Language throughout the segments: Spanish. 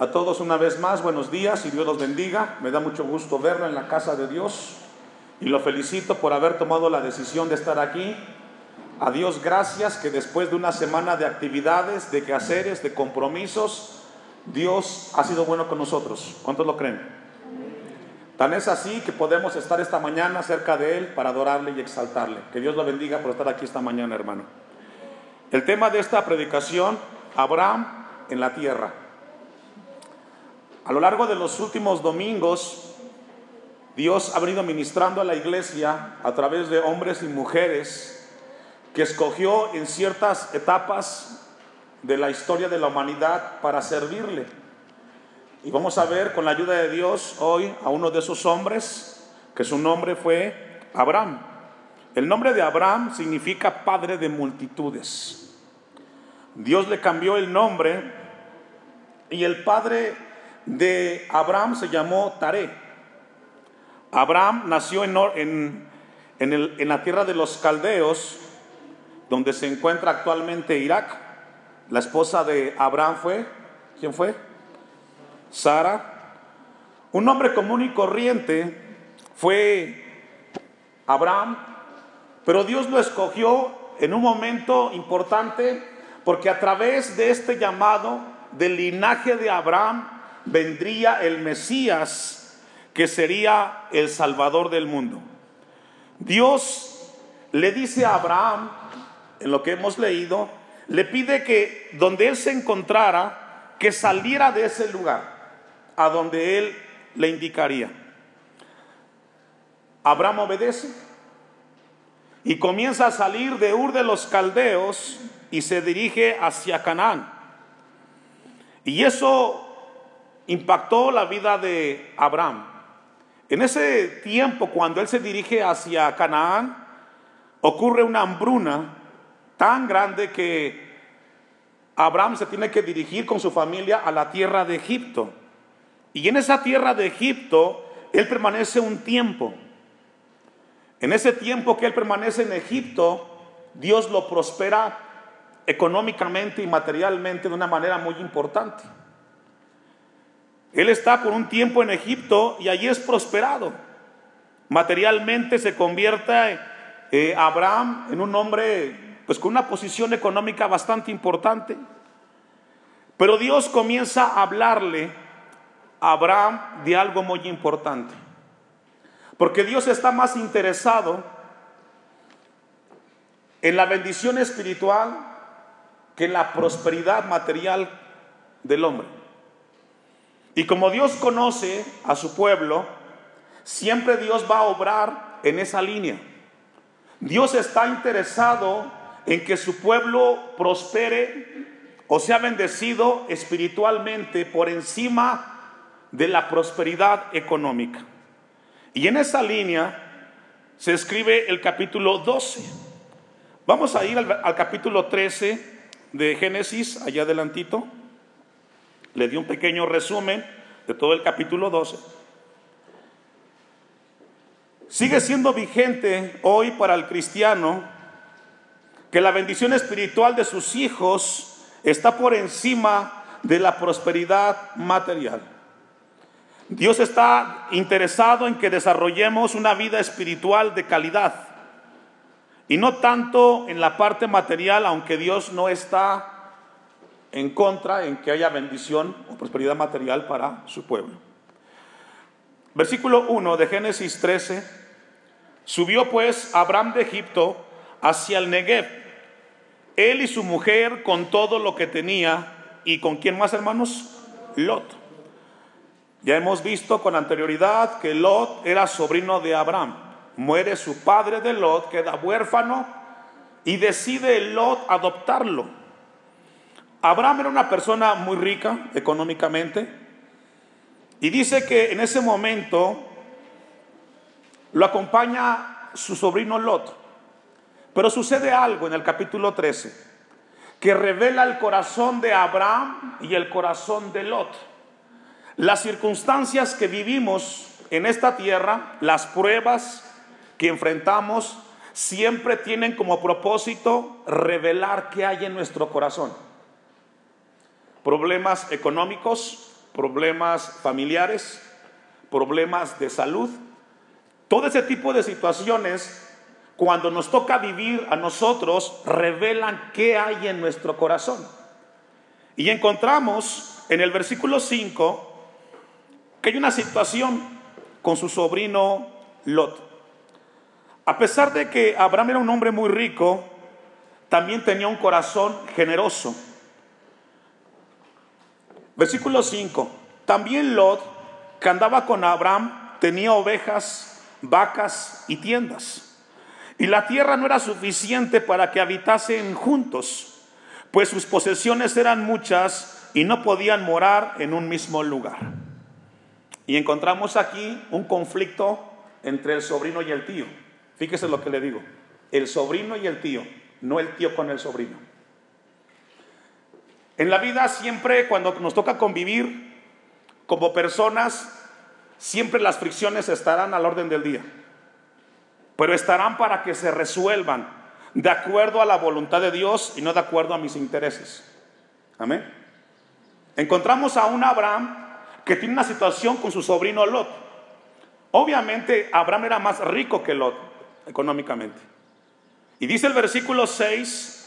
A todos una vez más, buenos días y Dios los bendiga. Me da mucho gusto verlo en la casa de Dios y lo felicito por haber tomado la decisión de estar aquí. A Dios gracias que después de una semana de actividades, de quehaceres, de compromisos, Dios ha sido bueno con nosotros. ¿Cuántos lo creen? Tan es así que podemos estar esta mañana cerca de Él para adorarle y exaltarle. Que Dios lo bendiga por estar aquí esta mañana, hermano. El tema de esta predicación, Abraham en la tierra. A lo largo de los últimos domingos, Dios ha venido ministrando a la iglesia a través de hombres y mujeres que escogió en ciertas etapas de la historia de la humanidad para servirle. Y vamos a ver con la ayuda de Dios hoy a uno de esos hombres, que su nombre fue Abraham. El nombre de Abraham significa padre de multitudes. Dios le cambió el nombre y el padre de Abraham se llamó Taré. Abraham nació en, en, la tierra de los caldeos, donde se encuentra actualmente Irak. La esposa de Abraham fue, ¿quién fue? Sara. Un hombre común y corriente fue Abraham, pero Dios lo escogió en un momento importante porque a través de este llamado del linaje de Abraham, vendría el Mesías que sería el Salvador del mundo. Dios le dice a Abraham, en lo que hemos leído, le pide que donde él se encontrara, que saliera de ese lugar, a donde él le indicaría. Abraham obedece y comienza a salir de Ur de los Caldeos y se dirige hacia Canaán. Y eso impactó la vida de Abraham. En ese tiempo, cuando él se dirige hacia Canaán, ocurre una hambruna tan grande que Abraham se tiene que dirigir con su familia a la tierra de Egipto. Y en esa tierra de Egipto, él permanece un tiempo. En ese tiempo que él permanece en Egipto, Dios lo prospera económicamente y materialmente de una manera muy importante. Él está por un tiempo en Egipto y allí es prosperado. Materialmente se convierte eh, Abraham en un hombre pues con una posición económica bastante importante. Pero Dios comienza a hablarle a Abraham de algo muy importante. Porque Dios está más interesado en la bendición espiritual que en la prosperidad material del hombre. Y como Dios conoce a su pueblo, siempre Dios va a obrar en esa línea. Dios está interesado en que su pueblo prospere o sea bendecido espiritualmente por encima de la prosperidad económica. Y en esa línea se escribe el capítulo 12. Vamos a ir al, capítulo 13 de Génesis, allá adelantito. Le di un pequeño resumen de todo el capítulo 12. Sigue siendo vigente hoy para el cristiano que la bendición espiritual de sus hijos está por encima de la prosperidad material. Dios está interesado en que desarrollemos una vida espiritual de calidad y no tanto en la parte material, aunque Dios no está en contra en que haya bendición o prosperidad material para su pueblo. Versículo 1 de Génesis 13. Subió pues Abraham de Egipto hacia el Negev, él y su mujer con todo lo que tenía, y con quién más hermanos? Lot. Ya hemos visto con anterioridad que Lot era sobrino de Abraham. Muere su padre de Lot, queda huérfano y decide Lot adoptarlo. Abraham era una persona muy rica económicamente y dice que en ese momento lo acompaña su sobrino Lot. Pero sucede algo en el capítulo 13 que revela el corazón de Abraham y el corazón de Lot. Las circunstancias que vivimos en esta tierra, las pruebas que enfrentamos, siempre tienen como propósito revelar qué hay en nuestro corazón problemas económicos, problemas familiares, problemas de salud. Todo ese tipo de situaciones, cuando nos toca vivir a nosotros, revelan qué hay en nuestro corazón. Y encontramos en el versículo 5 que hay una situación con su sobrino Lot. A pesar de que Abraham era un hombre muy rico, también tenía un corazón generoso. Versículo 5. También Lot, que andaba con Abraham, tenía ovejas, vacas y tiendas. Y la tierra no era suficiente para que habitasen juntos, pues sus posesiones eran muchas y no podían morar en un mismo lugar. Y encontramos aquí un conflicto entre el sobrino y el tío. Fíjese lo que le digo. El sobrino y el tío, no el tío con el sobrino. En la vida siempre cuando nos toca convivir como personas, siempre las fricciones estarán al orden del día. Pero estarán para que se resuelvan de acuerdo a la voluntad de Dios y no de acuerdo a mis intereses. Amén. Encontramos a un Abraham que tiene una situación con su sobrino Lot. Obviamente Abraham era más rico que Lot económicamente. Y dice el versículo 6,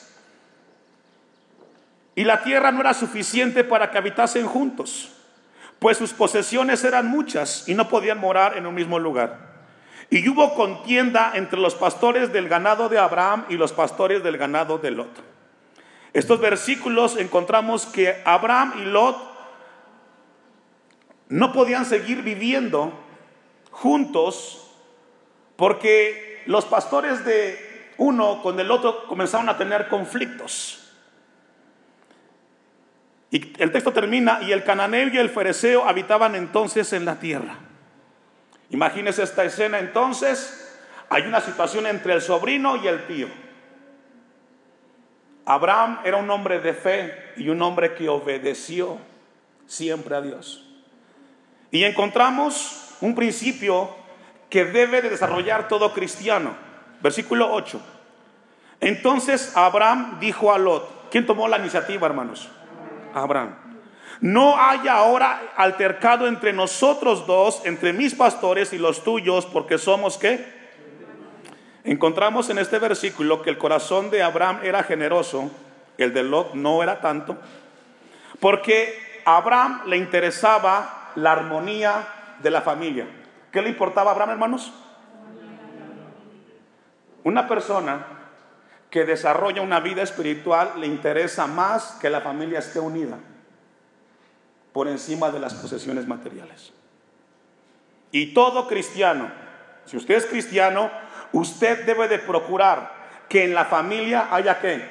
y la tierra no era suficiente para que habitasen juntos, pues sus posesiones eran muchas y no podían morar en un mismo lugar. Y hubo contienda entre los pastores del ganado de Abraham y los pastores del ganado de Lot. Estos versículos encontramos que Abraham y Lot no podían seguir viviendo juntos porque los pastores de uno con el otro comenzaron a tener conflictos. Y el texto termina, y el cananeo y el fereceo habitaban entonces en la tierra. Imagínese esta escena entonces, hay una situación entre el sobrino y el tío. Abraham era un hombre de fe y un hombre que obedeció siempre a Dios. Y encontramos un principio que debe de desarrollar todo cristiano. Versículo 8. Entonces Abraham dijo a Lot, ¿quién tomó la iniciativa, hermanos? Abraham. No haya ahora altercado entre nosotros dos, entre mis pastores y los tuyos, porque somos qué? Encontramos en este versículo que el corazón de Abraham era generoso, el de Lot no era tanto, porque a Abraham le interesaba la armonía de la familia. ¿Qué le importaba a Abraham, hermanos? Una persona que desarrolla una vida espiritual le interesa más que la familia esté unida por encima de las posesiones materiales. Y todo cristiano, si usted es cristiano, usted debe de procurar que en la familia haya qué.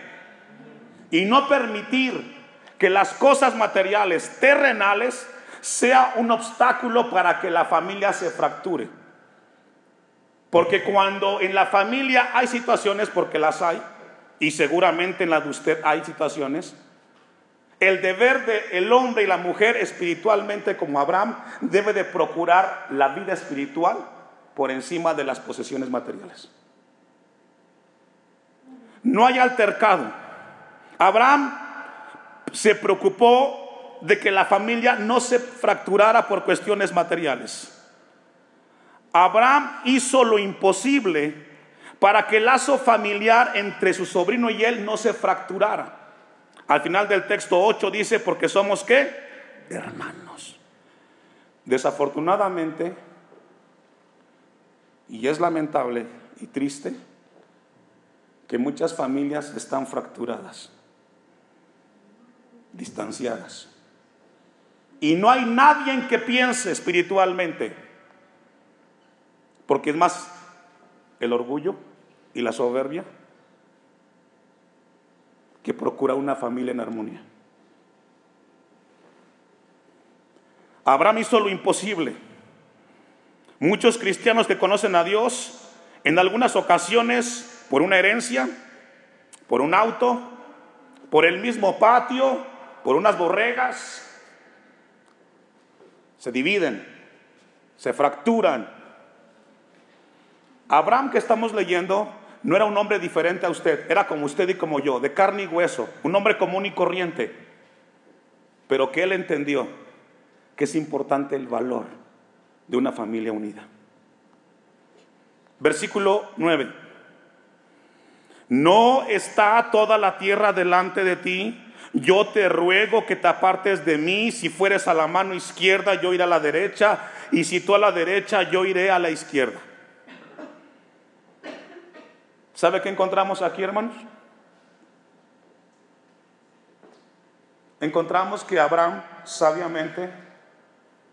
Y no permitir que las cosas materiales terrenales sea un obstáculo para que la familia se fracture. Porque cuando en la familia hay situaciones, porque las hay, y seguramente en la de usted hay situaciones, el deber del el hombre y la mujer espiritualmente como Abraham debe de procurar la vida espiritual por encima de las posesiones materiales. No hay altercado. Abraham se preocupó de que la familia no se fracturara por cuestiones materiales. Abraham hizo lo imposible para que el lazo familiar entre su sobrino y él no se fracturara. Al final del texto 8 dice, porque somos qué? Hermanos. Desafortunadamente, y es lamentable y triste, que muchas familias están fracturadas, distanciadas. Y no hay nadie en que piense espiritualmente. Porque es más el orgullo y la soberbia que procura una familia en armonía. Abraham hizo lo imposible. Muchos cristianos que conocen a Dios, en algunas ocasiones, por una herencia, por un auto, por el mismo patio, por unas borregas, se dividen, se fracturan. Abraham que estamos leyendo no era un hombre diferente a usted, era como usted y como yo, de carne y hueso, un hombre común y corriente, pero que él entendió que es importante el valor de una familia unida. Versículo 9. No está toda la tierra delante de ti. Yo te ruego que te apartes de mí. Si fueres a la mano izquierda, yo iré a la derecha. Y si tú a la derecha, yo iré a la izquierda. ¿Sabe qué encontramos aquí, hermanos? Encontramos que Abraham sabiamente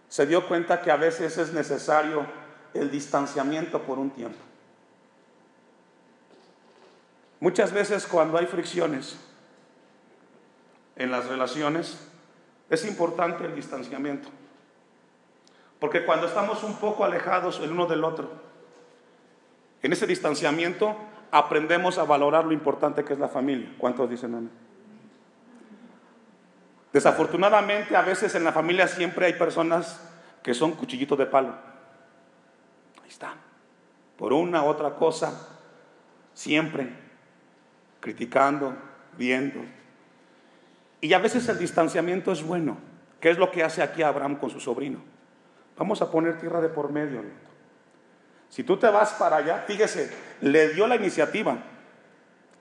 se dio cuenta que a veces es necesario el distanciamiento por un tiempo. Muchas veces cuando hay fricciones en las relaciones, es importante el distanciamiento. Porque cuando estamos un poco alejados el uno del otro, en ese distanciamiento aprendemos a valorar lo importante que es la familia. ¿Cuántos dicen amén? Desafortunadamente a veces en la familia siempre hay personas que son cuchillitos de palo. Ahí están. Por una u otra cosa, siempre criticando, viendo. Y a veces el distanciamiento es bueno. ¿Qué es lo que hace aquí Abraham con su sobrino? Vamos a poner tierra de por medio. Si tú te vas para allá, fíjese, le dio la iniciativa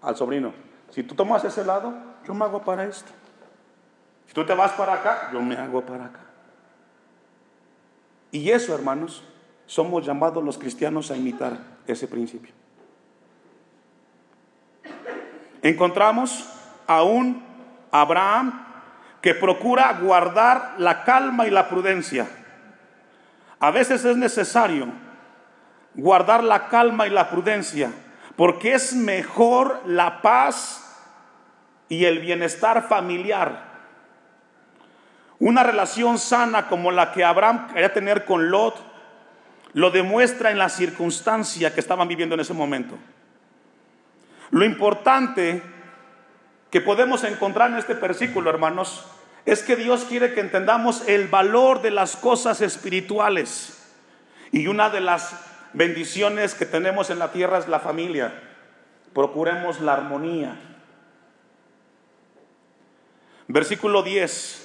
al sobrino. Si tú tomas ese lado, yo me hago para esto. Si tú te vas para acá, yo me hago para acá. Y eso, hermanos, somos llamados los cristianos a imitar ese principio. Encontramos a un Abraham que procura guardar la calma y la prudencia. A veces es necesario guardar la calma y la prudencia, porque es mejor la paz y el bienestar familiar. Una relación sana como la que Abraham quería tener con Lot, lo demuestra en la circunstancia que estaban viviendo en ese momento. Lo importante que podemos encontrar en este versículo, hermanos, es que Dios quiere que entendamos el valor de las cosas espirituales. Y una de las bendiciones que tenemos en la tierra es la familia. Procuremos la armonía. Versículo 10.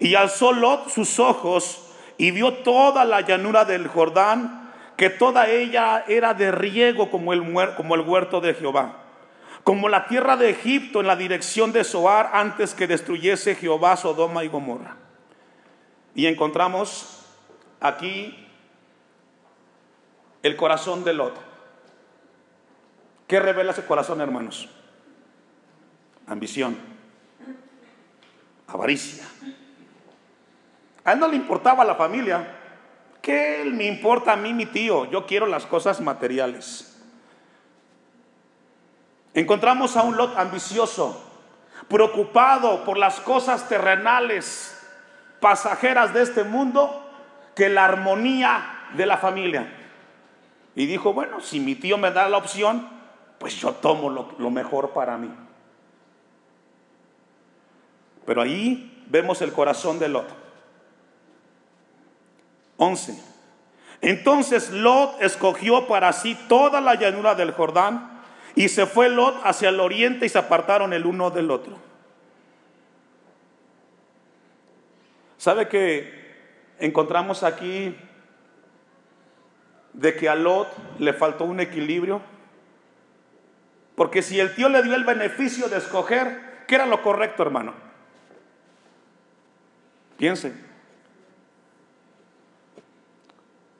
Y alzó Lot sus ojos y vio toda la llanura del Jordán que toda ella era de riego como el, como el huerto de Jehová, como la tierra de Egipto en la dirección de Soar antes que destruyese Jehová Sodoma y Gomorra. Y encontramos aquí el corazón de Lot. ¿Qué revela ese corazón, hermanos? Ambición, avaricia. A él no le importaba la familia, ¿Qué me importa a mí mi tío? Yo quiero las cosas materiales. Encontramos a un Lot ambicioso, preocupado por las cosas terrenales, pasajeras de este mundo, que la armonía de la familia. Y dijo, bueno, si mi tío me da la opción, pues yo tomo lo, lo mejor para mí. Pero ahí vemos el corazón de Lot. 11. Entonces Lot escogió para sí toda la llanura del Jordán y se fue Lot hacia el oriente y se apartaron el uno del otro. ¿Sabe que encontramos aquí de que a Lot le faltó un equilibrio? Porque si el tío le dio el beneficio de escoger, ¿qué era lo correcto, hermano? Piense.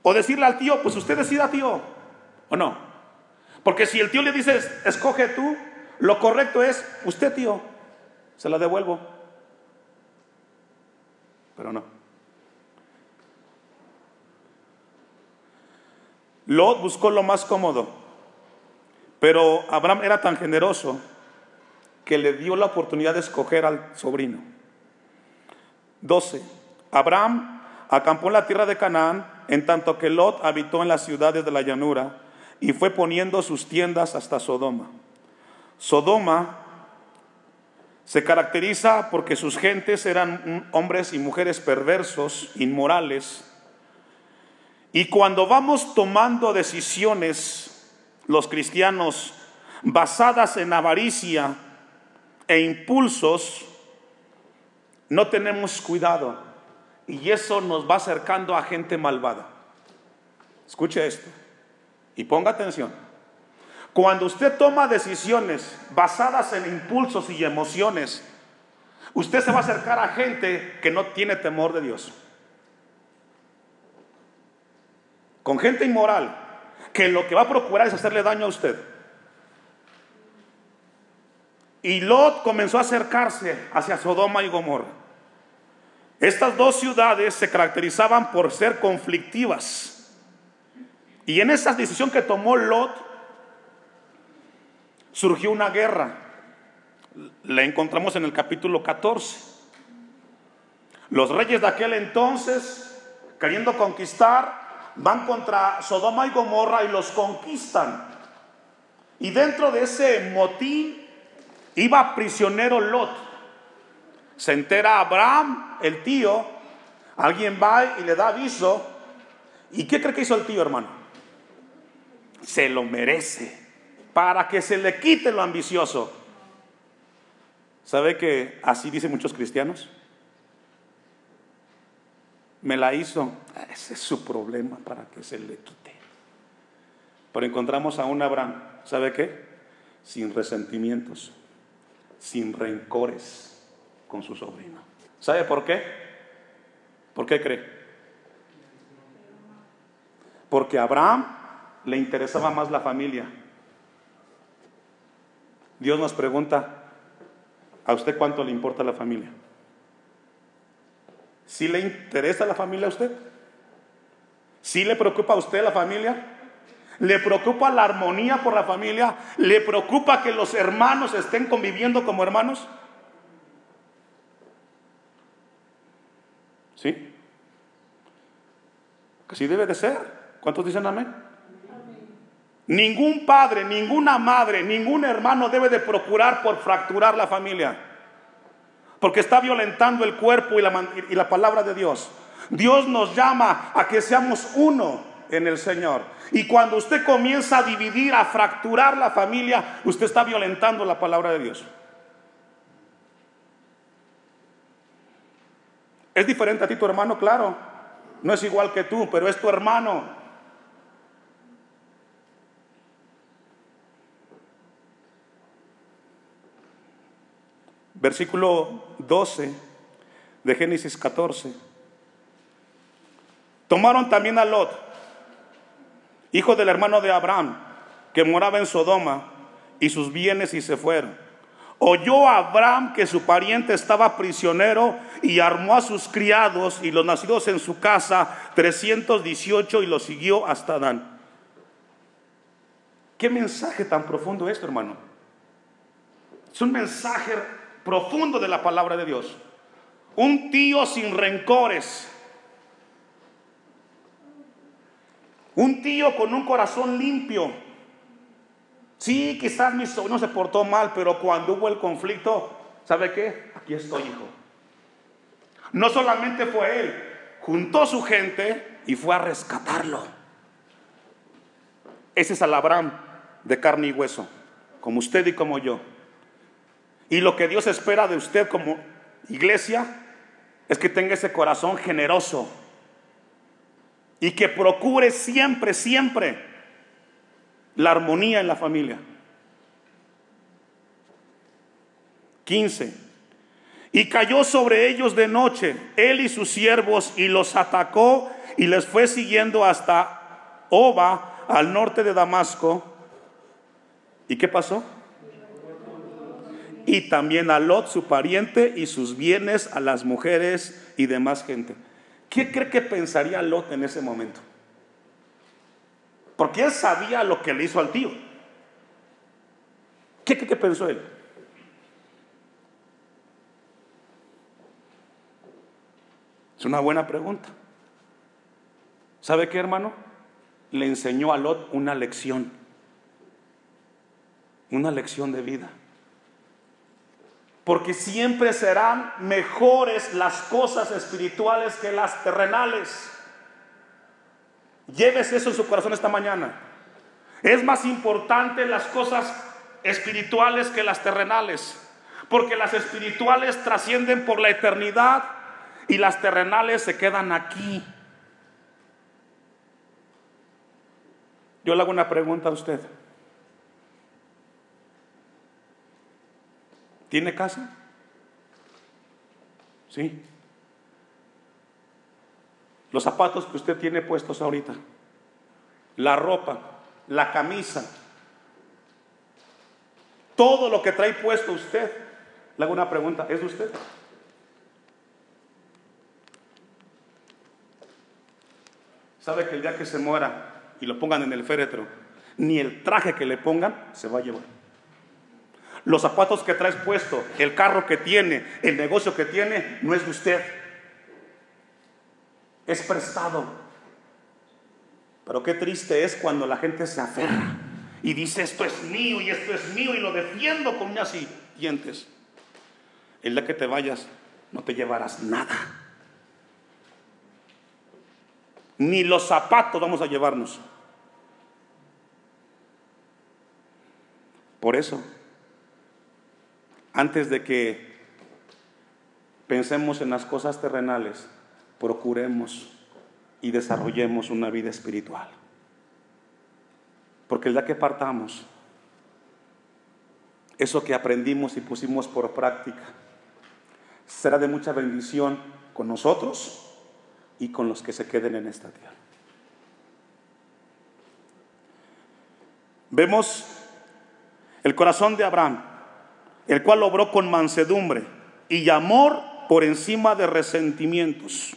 O decirle al tío, pues usted decida tío, o no. Porque si el tío le dice, escoge tú, lo correcto es, usted tío, se la devuelvo. Pero no. Lot buscó lo más cómodo, pero Abraham era tan generoso que le dio la oportunidad de escoger al sobrino. 12. Abraham acampó en la tierra de Canaán en tanto que Lot habitó en las ciudades de la llanura y fue poniendo sus tiendas hasta Sodoma. Sodoma se caracteriza porque sus gentes eran hombres y mujeres perversos, inmorales, y cuando vamos tomando decisiones, los cristianos, basadas en avaricia e impulsos, no tenemos cuidado y eso nos va acercando a gente malvada. Escuche esto y ponga atención. Cuando usted toma decisiones basadas en impulsos y emociones, usted se va a acercar a gente que no tiene temor de Dios. Con gente inmoral, que lo que va a procurar es hacerle daño a usted. Y Lot comenzó a acercarse hacia Sodoma y Gomorra. Estas dos ciudades se caracterizaban por ser conflictivas. Y en esa decisión que tomó Lot, surgió una guerra. La encontramos en el capítulo 14. Los reyes de aquel entonces, queriendo conquistar, van contra Sodoma y Gomorra y los conquistan. Y dentro de ese motín iba prisionero Lot. Se entera Abraham, el tío, alguien va y le da aviso. ¿Y qué cree que hizo el tío, hermano? Se lo merece para que se le quite lo ambicioso. ¿Sabe que así dicen muchos cristianos? Me la hizo. Ese es su problema para que se le quite. Pero encontramos a un Abraham, ¿sabe qué? Sin resentimientos, sin rencores con su sobrino. ¿Sabe por qué? ¿Por qué cree? Porque a Abraham le interesaba más la familia Dios nos pregunta, ¿a usted cuánto le importa la familia? ¿Sí le interesa la familia a usted? ¿Sí le preocupa a usted la familia? ¿Le preocupa la armonía por la familia? ¿Le preocupa que los hermanos estén conviviendo como hermanos? ¿Sí? Así debe de ser. ¿Cuántos dicen amén? Ningún padre, ninguna madre, ningún hermano debe de procurar por fracturar la familia. Porque está violentando el cuerpo y la, y la palabra de Dios. Dios nos llama a que seamos uno en el Señor. Y cuando usted comienza a dividir, a fracturar la familia, usted está violentando la palabra de Dios. Es diferente a ti tu hermano, claro. No es igual que tú, pero es tu hermano. Versículo 12 de Génesis 14. Tomaron también a Lot, hijo del hermano de Abraham, que moraba en Sodoma, y sus bienes y se fueron. Oyó a Abraham que su pariente estaba prisionero y armó a sus criados y los nacidos en su casa 318 y los siguió hasta Dan. ¿Qué mensaje tan profundo esto, hermano? Es un mensaje profundo de la palabra de Dios. Un tío sin rencores. Un tío con un corazón limpio. Sí, quizás mi sobrino se portó mal, pero cuando hubo el conflicto, ¿sabe qué? Aquí estoy, hijo. No solamente fue él, juntó su gente y fue a rescatarlo. Ese es Abraham de carne y hueso, como usted y como yo. Y lo que Dios espera de usted como iglesia es que tenga ese corazón generoso y que procure siempre, siempre la armonía en la familia. 15. Y cayó sobre ellos de noche, él y sus siervos, y los atacó y les fue siguiendo hasta Oba, al norte de Damasco. ¿Y qué pasó? Y también a Lot, su pariente, y sus bienes a las mujeres y demás gente. ¿Qué cree que pensaría Lot en ese momento? Porque él sabía lo que le hizo al tío. ¿Qué cree que pensó él? Es una buena pregunta. ¿Sabe qué, hermano? Le enseñó a Lot una lección. Una lección de vida porque siempre serán mejores las cosas espirituales que las terrenales. Llévese eso en su corazón esta mañana. Es más importante las cosas espirituales que las terrenales, porque las espirituales trascienden por la eternidad y las terrenales se quedan aquí. Yo le hago una pregunta a usted. ¿Tiene casa? Sí. Los zapatos que usted tiene puestos ahorita, la ropa, la camisa, todo lo que trae puesto usted. Le hago una pregunta, ¿es de usted? ¿Sabe que el día que se muera y lo pongan en el féretro, ni el traje que le pongan se va a llevar? Los zapatos que traes puesto, el carro que tiene, el negocio que tiene, no es de usted. Es prestado. Pero qué triste es cuando la gente se aferra y dice esto es mío y esto es mío y lo defiendo con uñas y dientes. El día que te vayas no te llevarás nada. Ni los zapatos vamos a llevarnos. Por eso, antes de que pensemos en las cosas terrenales, procuremos y desarrollemos una vida espiritual. Porque el día que partamos, eso que aprendimos y pusimos por práctica, será de mucha bendición con nosotros y con los que se queden en esta tierra. Vemos el corazón de Abraham, el cual obró con mansedumbre y amor por encima de resentimientos.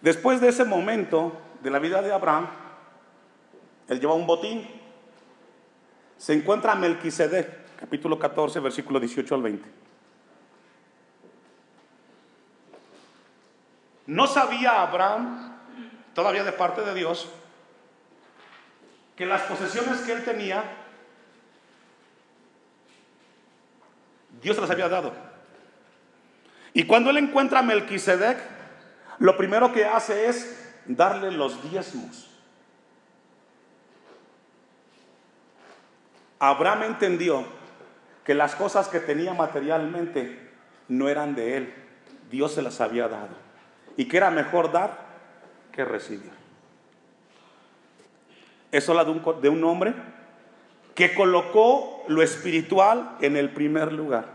Después de ese momento de la vida de Abraham, él lleva un botín. Se encuentra Melquisedec, capítulo 14, versículo 18 al 20. No sabía Abraham, todavía de parte de Dios, que las posesiones que él tenía, Dios se las había dado. Y cuando él encuentra a Melquisedec, lo primero que hace es darle los diezmos. Abraham entendió que las cosas que tenía materialmente no eran de él, Dios se las había dado. Y que era mejor dar que recibir. Eso la de un, de un hombre que colocó lo espiritual en el primer lugar.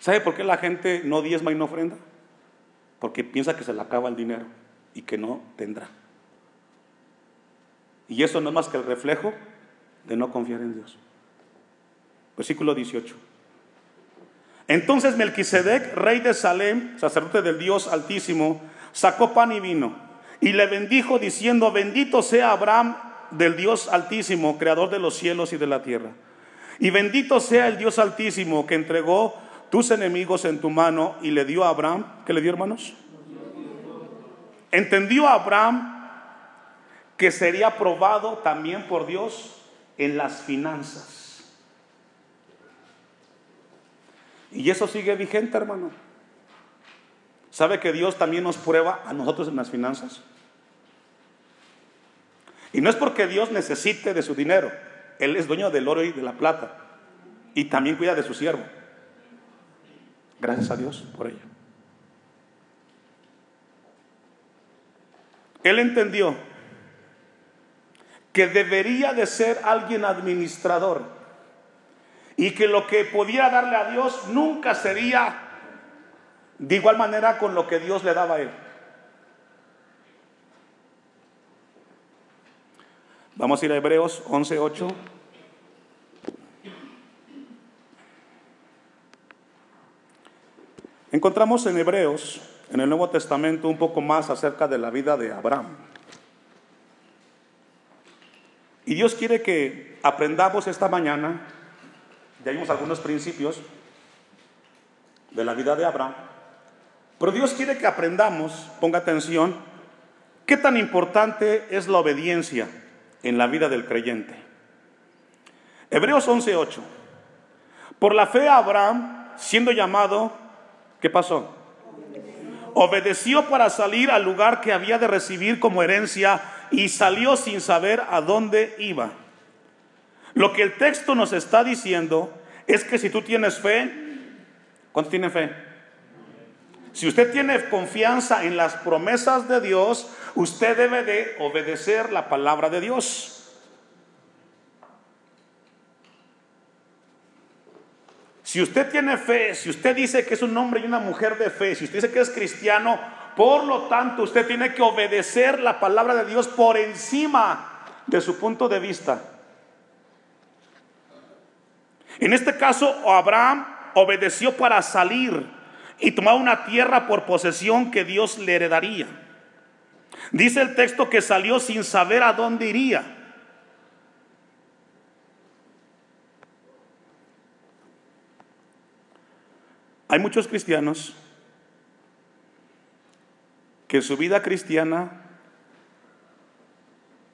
¿Sabe por qué la gente no diezma y no ofrenda? Porque piensa que se le acaba el dinero y que no tendrá. Y eso no es más que el reflejo de no confiar en Dios. Versículo 18. Entonces Melquisedec, rey de Salem, sacerdote del Dios Altísimo, sacó pan y vino y le bendijo diciendo, bendito sea Abraham del Dios Altísimo, creador de los cielos y de la tierra. Y bendito sea el Dios Altísimo que entregó tus enemigos en tu mano y le dio a Abraham, ¿qué le dio hermanos? Entendió Abraham que sería probado también por Dios en las finanzas. Y eso sigue vigente, hermano. ¿Sabe que Dios también nos prueba a nosotros en las finanzas? Y no es porque Dios necesite de su dinero. Él es dueño del oro y de la plata. Y también cuida de su siervo. Gracias a Dios por ello. Él entendió que debería de ser alguien administrador y que lo que podía darle a Dios nunca sería de igual manera con lo que Dios le daba a él. Vamos a ir a Hebreos 11:8. Encontramos en Hebreos, en el Nuevo Testamento, un poco más acerca de la vida de Abraham. Y Dios quiere que aprendamos esta mañana, ya vimos algunos principios de la vida de Abraham, pero Dios quiere que aprendamos, ponga atención, qué tan importante es la obediencia en la vida del creyente. Hebreos 11:8. Por la fe Abraham, siendo llamado ¿Qué pasó? Obedeció para salir al lugar que había de recibir como herencia y salió sin saber a dónde iba. Lo que el texto nos está diciendo es que si tú tienes fe, ¿cuántos tienen fe? Si usted tiene confianza en las promesas de Dios, usted debe de obedecer la palabra de Dios. Si usted tiene fe, si usted dice que es un hombre y una mujer de fe, si usted dice que es cristiano, por lo tanto usted tiene que obedecer la palabra de Dios por encima de su punto de vista. En este caso, Abraham obedeció para salir y tomar una tierra por posesión que Dios le heredaría. Dice el texto que salió sin saber a dónde iría. Hay muchos cristianos que en su vida cristiana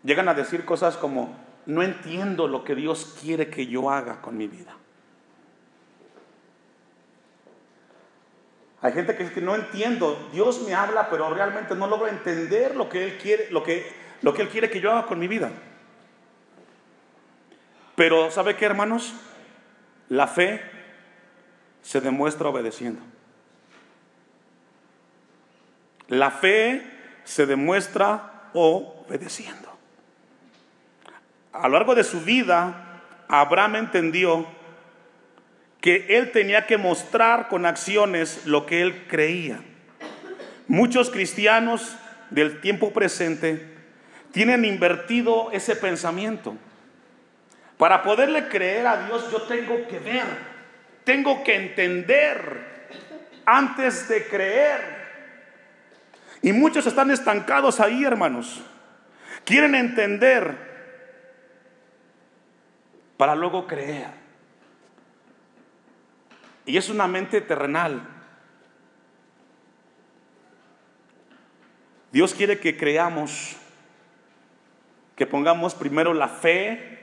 llegan a decir cosas como, no entiendo lo que Dios quiere que yo haga con mi vida. Hay gente que que no entiendo, Dios me habla, pero realmente no logro entender lo que Él quiere, lo que, lo que Él quiere que yo haga con mi vida. Pero ¿sabe qué, hermanos? La fe se demuestra obedeciendo. La fe se demuestra obedeciendo. A lo largo de su vida, Abraham entendió que él tenía que mostrar con acciones lo que él creía. Muchos cristianos del tiempo presente tienen invertido ese pensamiento. Para poderle creer a Dios yo tengo que ver, tengo que entender antes de creer. Y muchos están estancados ahí, hermanos. Quieren entender para luego creer. Y es una mente terrenal. Dios quiere que creamos, que pongamos primero la fe,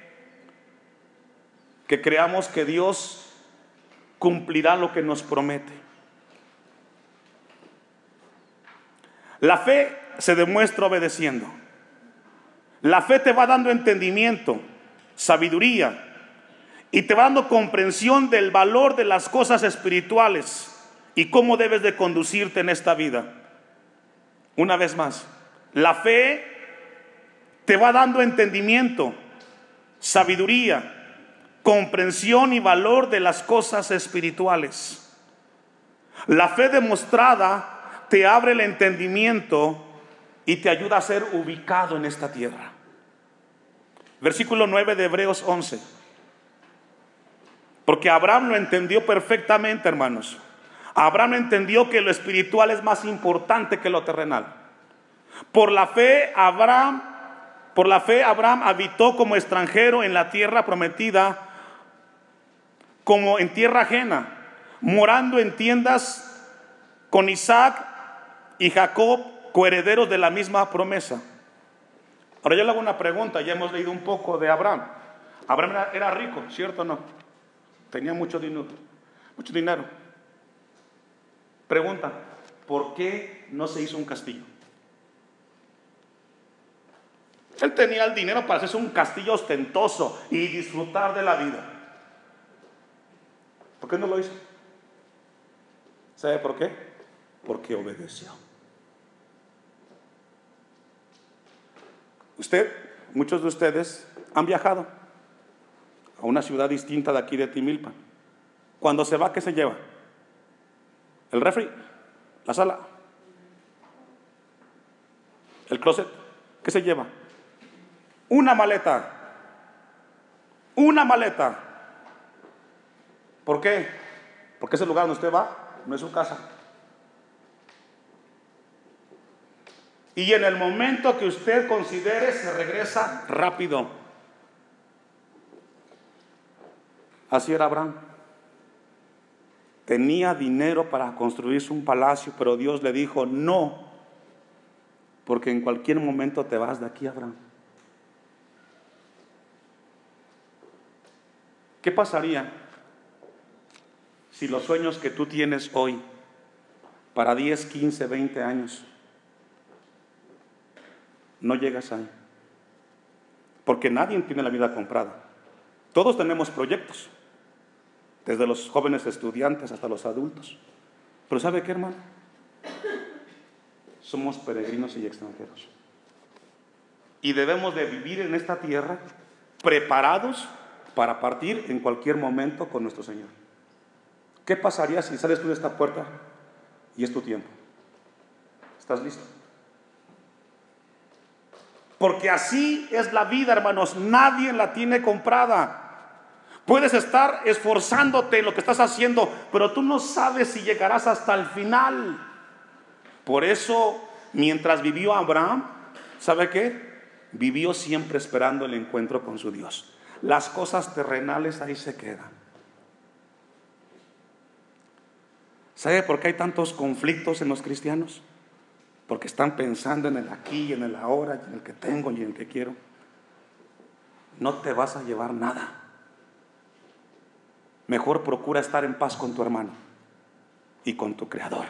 que creamos que Dios cumplirá lo que nos promete. La fe se demuestra obedeciendo. La fe te va dando entendimiento, sabiduría, y te va dando comprensión del valor de las cosas espirituales y cómo debes de conducirte en esta vida. Una vez más, la fe te va dando entendimiento, sabiduría, comprensión y valor de las cosas espirituales. La fe demostrada te abre el entendimiento y te ayuda a ser ubicado en esta tierra. Versículo 9 de Hebreos 11. Porque Abraham lo entendió perfectamente, hermanos. Abraham entendió que lo espiritual es más importante que lo terrenal. Por la fe, Abraham, por la fe, Abraham habitó como extranjero en la tierra prometida, como en tierra ajena, morando en tiendas con Isaac y Jacob, coherederos de la misma promesa. Ahora yo le hago una pregunta, ya hemos leído un poco de Abraham. Abraham era, rico, ¿cierto o no? Tenía mucho dinero. Mucho dinero. Pregunta, ¿por qué no se hizo un castillo? Él tenía el dinero para hacerse un castillo ostentoso y disfrutar de la vida. ¿Por qué no lo hizo? ¿Sabe por qué? Porque obedeció. Usted, muchos de ustedes han viajado a una ciudad distinta de aquí de Timilpa. Cuando se va, ¿qué se lleva? El refri, la sala, el closet, ¿qué se lleva? Una maleta, una maleta. ¿Por qué? Porque ese lugar donde usted va no es su casa. Y en el momento que usted considere, se regresa rápido. Así era Abraham. Tenía dinero para construirse un palacio, pero Dios le dijo, no, porque en cualquier momento te vas de aquí, Abraham. ¿Qué pasaría si los sueños que tú tienes hoy, para 10, 15, 20 años, no llegas ahí? Porque nadie tiene la vida comprada. Todos tenemos proyectos, desde los jóvenes estudiantes hasta los adultos. Pero ¿sabe qué, hermano? Somos peregrinos y extranjeros. Y debemos de vivir en esta tierra preparados para partir en cualquier momento con nuestro Señor. ¿Qué pasaría si sales tú de esta puerta y es tu tiempo? ¿Estás listo? Porque así es la vida, hermanos. Nadie la tiene comprada. Puedes estar esforzándote en lo que estás haciendo, pero tú no sabes si llegarás hasta el final. Por eso, mientras vivió Abraham, ¿sabe qué? Vivió siempre esperando el encuentro con su Dios. Las cosas terrenales ahí se quedan. ¿Sabe por qué hay tantos conflictos en los cristianos? porque están pensando en el aquí en el ahora, en el que tengo y en el que quiero, no te vas a llevar nada. Mejor procura estar en paz con tu hermano y con tu creador.